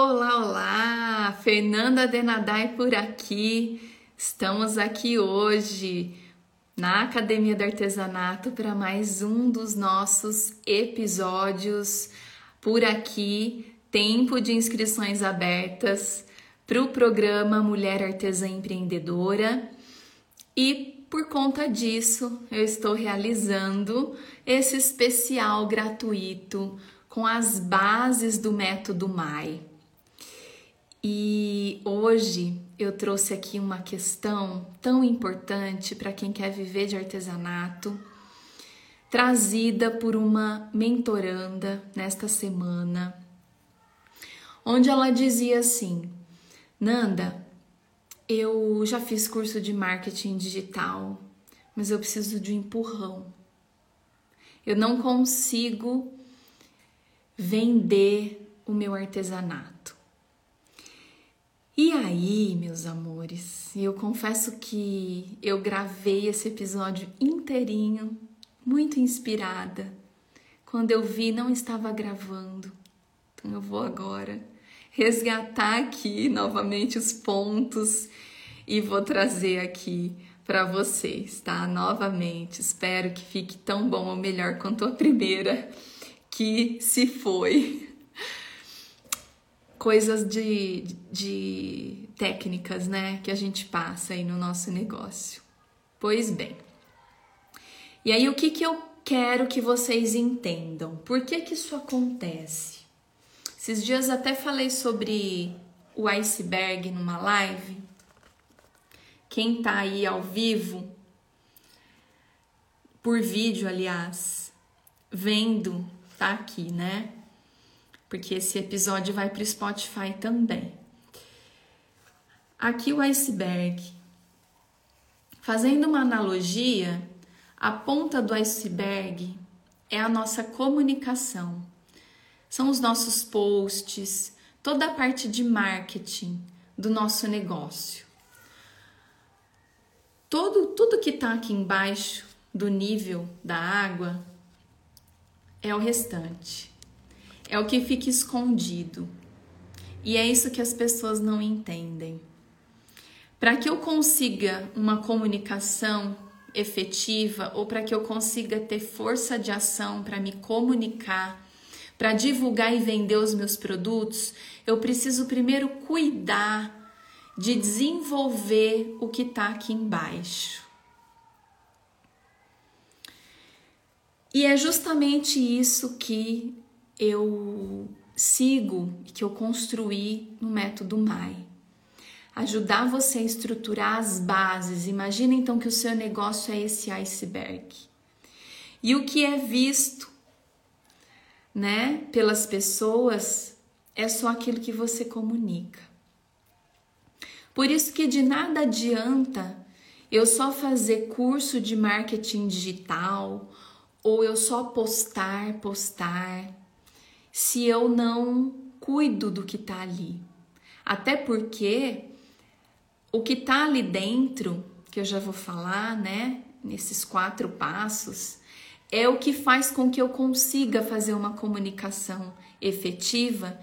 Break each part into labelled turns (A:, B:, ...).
A: Olá, olá! Fernanda Denadai por aqui. Estamos aqui hoje na Academia do Artesanato para mais um dos nossos episódios. Por aqui, tempo de inscrições abertas para o programa Mulher Artesã Empreendedora. E por conta disso, eu estou realizando esse especial gratuito com as bases do método MAI. E hoje eu trouxe aqui uma questão tão importante para quem quer viver de artesanato, trazida por uma mentoranda nesta semana, onde ela dizia assim: Nanda, eu já fiz curso de marketing digital, mas eu preciso de um empurrão. Eu não consigo vender o meu artesanato. E aí, meus amores, eu confesso que eu gravei esse episódio inteirinho, muito inspirada. Quando eu vi, não estava gravando. Então eu vou agora resgatar aqui novamente os pontos e vou trazer aqui para vocês, tá? Novamente, espero que fique tão bom ou melhor quanto a primeira que se foi coisas de, de técnicas, né, que a gente passa aí no nosso negócio. Pois bem. E aí o que que eu quero que vocês entendam? Por que que isso acontece? Esses dias até falei sobre o iceberg numa live. Quem tá aí ao vivo, por vídeo, aliás, vendo, tá aqui, né? Porque esse episódio vai para o Spotify também. Aqui o iceberg. Fazendo uma analogia, a ponta do iceberg é a nossa comunicação. São os nossos posts, toda a parte de marketing do nosso negócio. Todo, tudo que está aqui embaixo do nível da água é o restante é o que fica escondido. E é isso que as pessoas não entendem. Para que eu consiga uma comunicação efetiva ou para que eu consiga ter força de ação para me comunicar, para divulgar e vender os meus produtos, eu preciso primeiro cuidar de desenvolver o que está aqui embaixo. E é justamente isso que eu sigo e que eu construí no método MAI. Ajudar você a estruturar as bases. Imagina então que o seu negócio é esse iceberg. E o que é visto, né, pelas pessoas é só aquilo que você comunica. Por isso que de nada adianta eu só fazer curso de marketing digital ou eu só postar, postar se eu não cuido do que está ali. Até porque o que está ali dentro, que eu já vou falar, né, nesses quatro passos, é o que faz com que eu consiga fazer uma comunicação efetiva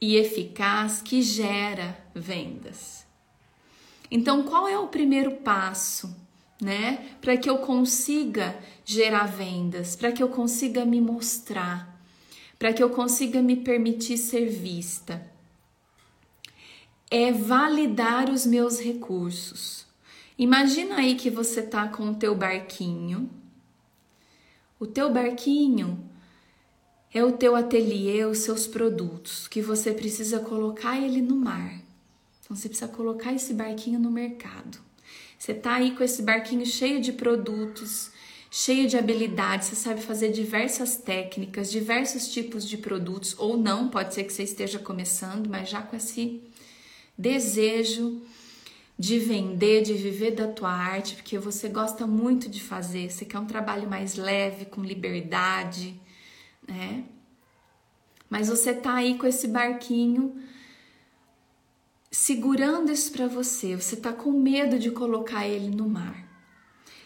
A: e eficaz que gera vendas. Então, qual é o primeiro passo, né, para que eu consiga gerar vendas, para que eu consiga me mostrar? Para que eu consiga me permitir ser vista. É validar os meus recursos. Imagina aí que você tá com o teu barquinho. O teu barquinho é o teu ateliê, os seus produtos, que você precisa colocar ele no mar. Então você precisa colocar esse barquinho no mercado. Você tá aí com esse barquinho cheio de produtos, cheio de habilidades, você sabe fazer diversas técnicas, diversos tipos de produtos, ou não, pode ser que você esteja começando, mas já com esse desejo de vender, de viver da tua arte, porque você gosta muito de fazer, você quer um trabalho mais leve, com liberdade, né? Mas você tá aí com esse barquinho segurando isso para você, você tá com medo de colocar ele no mar.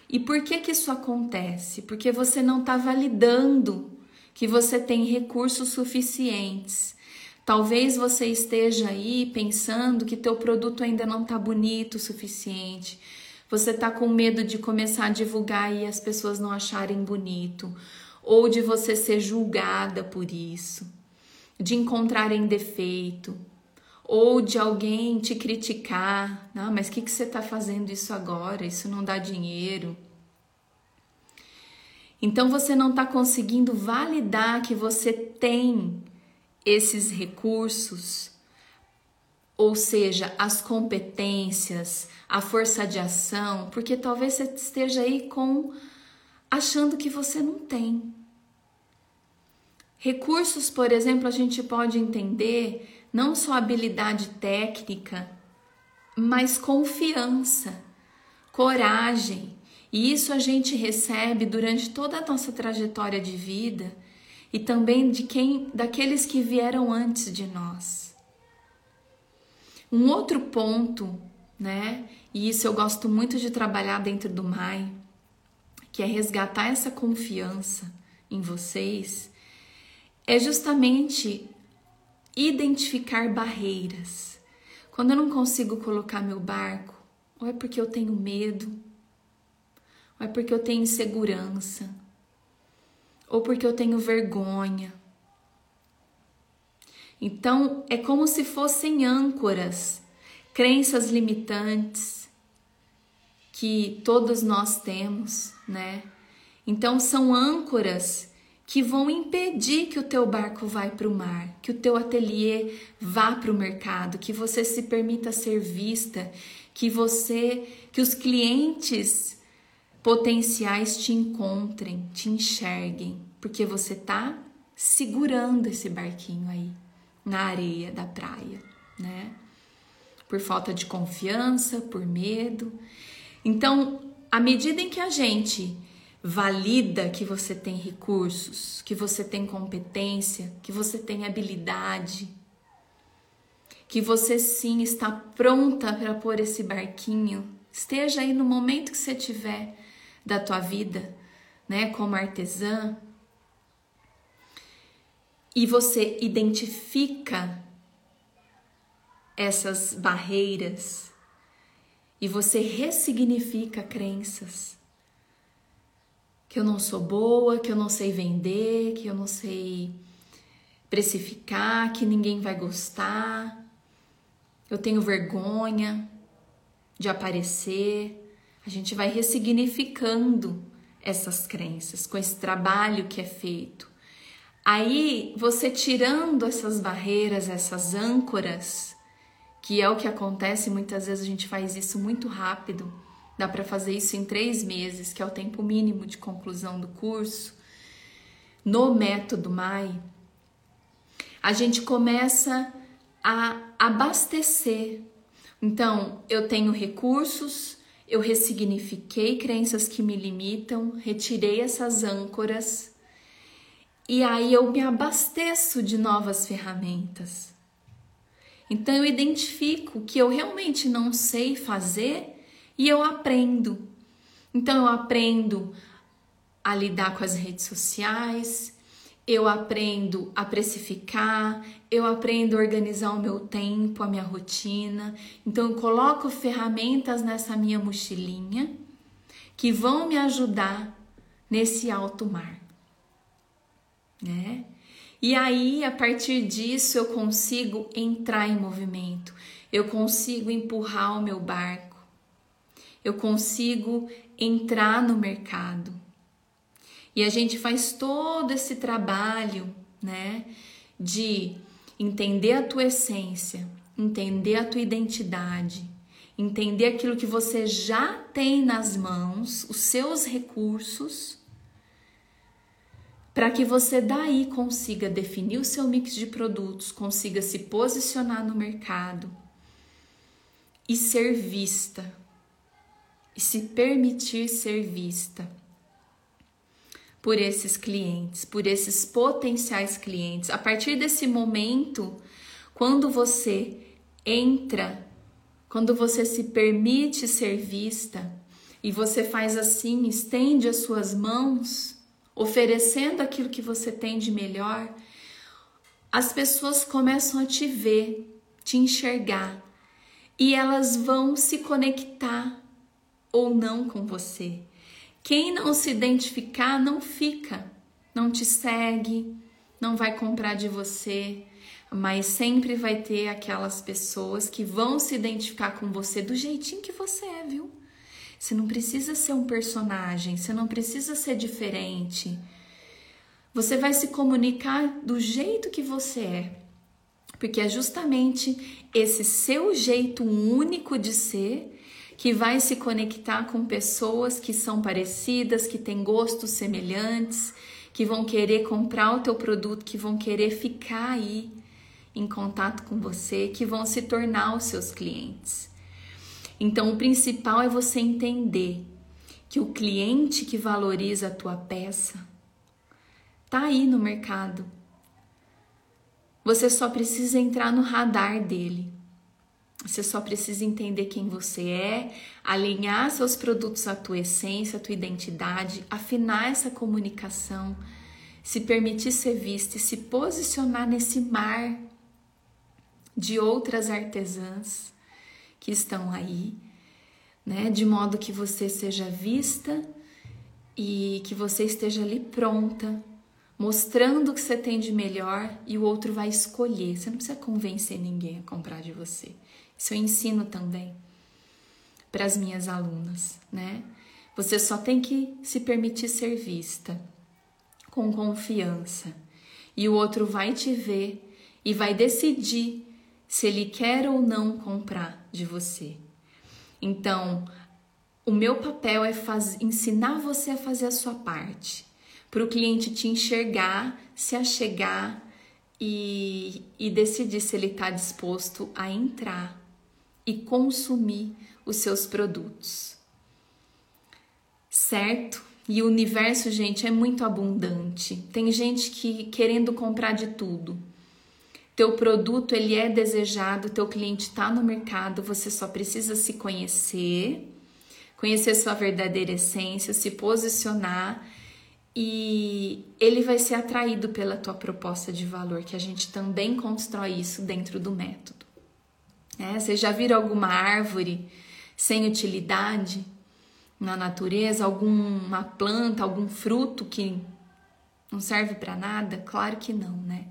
A: E por que que isso acontece? Porque você não está validando que você tem recursos suficientes Talvez você esteja aí pensando que teu produto ainda não está bonito o suficiente. Você está com medo de começar a divulgar e as pessoas não acharem bonito, ou de você ser julgada por isso, de encontrarem defeito, ou de alguém te criticar. Não, mas o que, que você está fazendo isso agora? Isso não dá dinheiro. Então você não está conseguindo validar que você tem esses recursos, ou seja, as competências, a força de ação, porque talvez você esteja aí com achando que você não tem. Recursos, por exemplo, a gente pode entender não só habilidade técnica, mas confiança, coragem. E isso a gente recebe durante toda a nossa trajetória de vida e também de quem daqueles que vieram antes de nós. Um outro ponto, né? E isso eu gosto muito de trabalhar dentro do MAI, que é resgatar essa confiança em vocês, é justamente identificar barreiras. Quando eu não consigo colocar meu barco, ou é porque eu tenho medo, ou é porque eu tenho insegurança, ou porque eu tenho vergonha. Então, é como se fossem âncoras, crenças limitantes que todos nós temos, né? Então, são âncoras que vão impedir que o teu barco vá para o mar, que o teu ateliê vá para o mercado, que você se permita ser vista, que você, que os clientes potenciais te encontrem, te enxerguem, porque você tá segurando esse barquinho aí na areia da praia, né? Por falta de confiança, por medo. Então, à medida em que a gente valida que você tem recursos, que você tem competência, que você tem habilidade, que você sim está pronta para pôr esse barquinho, esteja aí no momento que você tiver da tua vida, né, como artesã, e você identifica essas barreiras e você ressignifica crenças que eu não sou boa, que eu não sei vender, que eu não sei precificar, que ninguém vai gostar, eu tenho vergonha de aparecer, a gente vai ressignificando essas crenças com esse trabalho que é feito. Aí, você tirando essas barreiras, essas âncoras, que é o que acontece, muitas vezes a gente faz isso muito rápido, dá para fazer isso em três meses, que é o tempo mínimo de conclusão do curso. No método MAI, a gente começa a abastecer. Então, eu tenho recursos, eu ressignifiquei crenças que me limitam, retirei essas âncoras e aí eu me abasteço de novas ferramentas. Então eu identifico que eu realmente não sei fazer e eu aprendo. Então eu aprendo a lidar com as redes sociais, eu aprendo a precificar, eu aprendo a organizar o meu tempo, a minha rotina. Então, eu coloco ferramentas nessa minha mochilinha que vão me ajudar nesse alto mar, né? E aí, a partir disso, eu consigo entrar em movimento, eu consigo empurrar o meu barco, eu consigo entrar no mercado. E a gente faz todo esse trabalho, né, de entender a tua essência, entender a tua identidade, entender aquilo que você já tem nas mãos, os seus recursos, para que você daí consiga definir o seu mix de produtos, consiga se posicionar no mercado e ser vista, e se permitir ser vista por esses clientes, por esses potenciais clientes. A partir desse momento, quando você entra, quando você se permite ser vista e você faz assim, estende as suas mãos, oferecendo aquilo que você tem de melhor, as pessoas começam a te ver, te enxergar e elas vão se conectar ou não com você. Quem não se identificar não fica, não te segue, não vai comprar de você, mas sempre vai ter aquelas pessoas que vão se identificar com você do jeitinho que você é, viu? Você não precisa ser um personagem, você não precisa ser diferente. Você vai se comunicar do jeito que você é, porque é justamente esse seu jeito único de ser que vai se conectar com pessoas que são parecidas, que têm gostos semelhantes, que vão querer comprar o teu produto, que vão querer ficar aí em contato com você, que vão se tornar os seus clientes. Então, o principal é você entender que o cliente que valoriza a tua peça tá aí no mercado. Você só precisa entrar no radar dele. Você só precisa entender quem você é, alinhar seus produtos à tua essência, à tua identidade, afinar essa comunicação, se permitir ser vista e se posicionar nesse mar de outras artesãs que estão aí, né? De modo que você seja vista e que você esteja ali pronta, mostrando o que você tem de melhor e o outro vai escolher. Você não precisa convencer ninguém a comprar de você. Isso eu ensino também para as minhas alunas, né? Você só tem que se permitir ser vista com confiança e o outro vai te ver e vai decidir se ele quer ou não comprar de você. Então, o meu papel é faz, ensinar você a fazer a sua parte, para o cliente te enxergar, se achegar e, e decidir se ele está disposto a entrar e consumir os seus produtos. Certo? E o universo, gente, é muito abundante. Tem gente que querendo comprar de tudo. Teu produto ele é desejado, teu cliente está no mercado, você só precisa se conhecer, conhecer sua verdadeira essência, se posicionar e ele vai ser atraído pela tua proposta de valor, que a gente também constrói isso dentro do método. É, vocês já viram alguma árvore sem utilidade na natureza? Alguma planta, algum fruto que não serve para nada? Claro que não, né?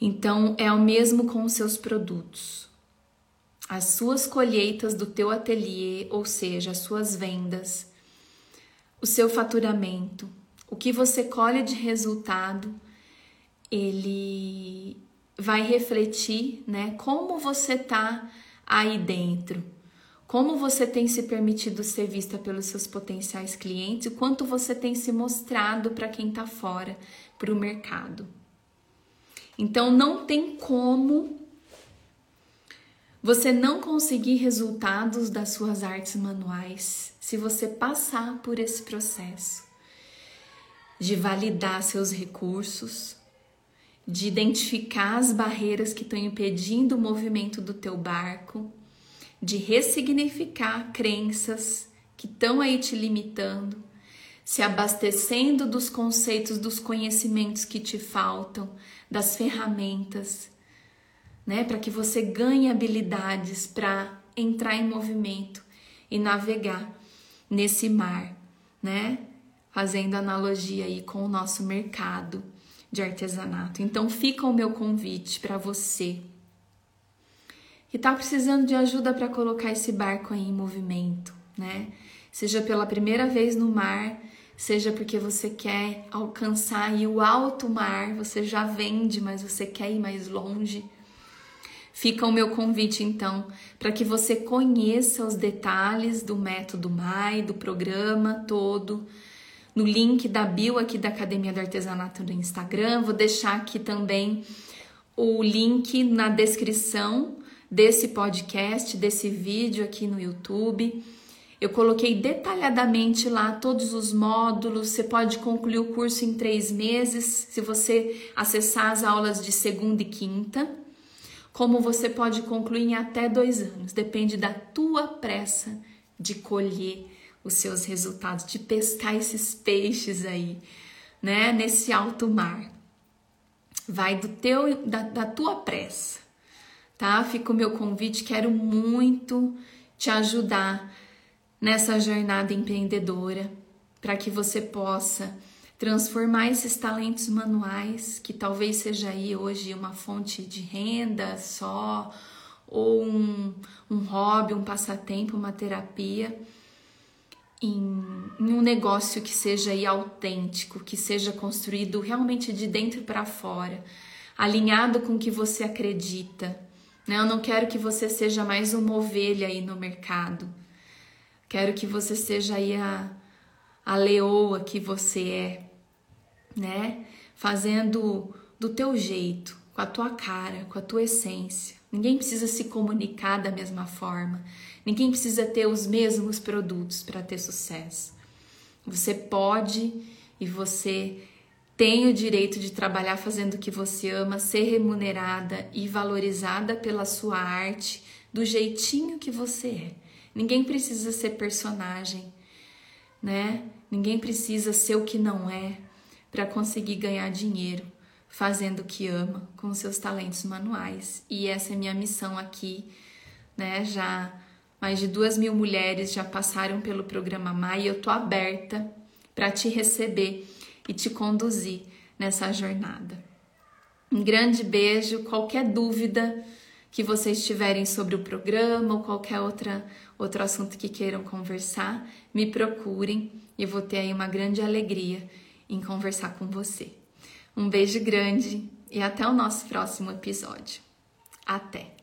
A: Então é o mesmo com os seus produtos. As suas colheitas do teu ateliê, ou seja, as suas vendas, o seu faturamento, o que você colhe de resultado, ele vai refletir, né, como você tá aí dentro. Como você tem se permitido ser vista pelos seus potenciais clientes, o quanto você tem se mostrado para quem está fora, para o mercado. Então não tem como você não conseguir resultados das suas artes manuais se você passar por esse processo de validar seus recursos, de identificar as barreiras que estão impedindo o movimento do teu barco, de ressignificar crenças que estão aí te limitando, se abastecendo dos conceitos, dos conhecimentos que te faltam, das ferramentas, né, para que você ganhe habilidades para entrar em movimento e navegar nesse mar, né? Fazendo analogia aí com o nosso mercado de artesanato. Então fica o meu convite para você que está precisando de ajuda para colocar esse barco aí em movimento, né? Seja pela primeira vez no mar, seja porque você quer alcançar o alto mar, você já vende, mas você quer ir mais longe. Fica o meu convite então para que você conheça os detalhes do método MAI, do programa todo, no link da bio aqui da Academia do Artesanato do Instagram. Vou deixar aqui também o link na descrição desse podcast, desse vídeo aqui no YouTube. Eu coloquei detalhadamente lá todos os módulos. Você pode concluir o curso em três meses se você acessar as aulas de segunda e quinta. Como você pode concluir em até dois anos, depende da tua pressa de colher os seus resultados, de pescar esses peixes aí, né, nesse alto mar. vai do teu da, da tua pressa, tá? Fica o meu convite, quero muito te ajudar nessa jornada empreendedora para que você possa transformar esses talentos manuais, que talvez seja aí hoje uma fonte de renda só, ou um, um hobby, um passatempo, uma terapia, em, em um negócio que seja autêntico, que seja construído realmente de dentro para fora, alinhado com o que você acredita. Né? Eu não quero que você seja mais uma ovelha aí no mercado. Quero que você seja aí a, a leoa que você é, né? Fazendo do teu jeito, com a tua cara, com a tua essência. Ninguém precisa se comunicar da mesma forma. Ninguém precisa ter os mesmos produtos para ter sucesso. Você pode e você tem o direito de trabalhar fazendo o que você ama, ser remunerada e valorizada pela sua arte do jeitinho que você é. Ninguém precisa ser personagem, né? Ninguém precisa ser o que não é para conseguir ganhar dinheiro fazendo o que ama com seus talentos manuais. E essa é minha missão aqui, né? Já mais de duas mil mulheres já passaram pelo programa MAI e eu tô aberta para te receber e te conduzir nessa jornada. Um grande beijo. Qualquer dúvida que vocês tiverem sobre o programa ou qualquer outra, outro assunto que queiram conversar, me procurem e vou ter aí uma grande alegria em conversar com você. Um beijo grande e até o nosso próximo episódio. Até!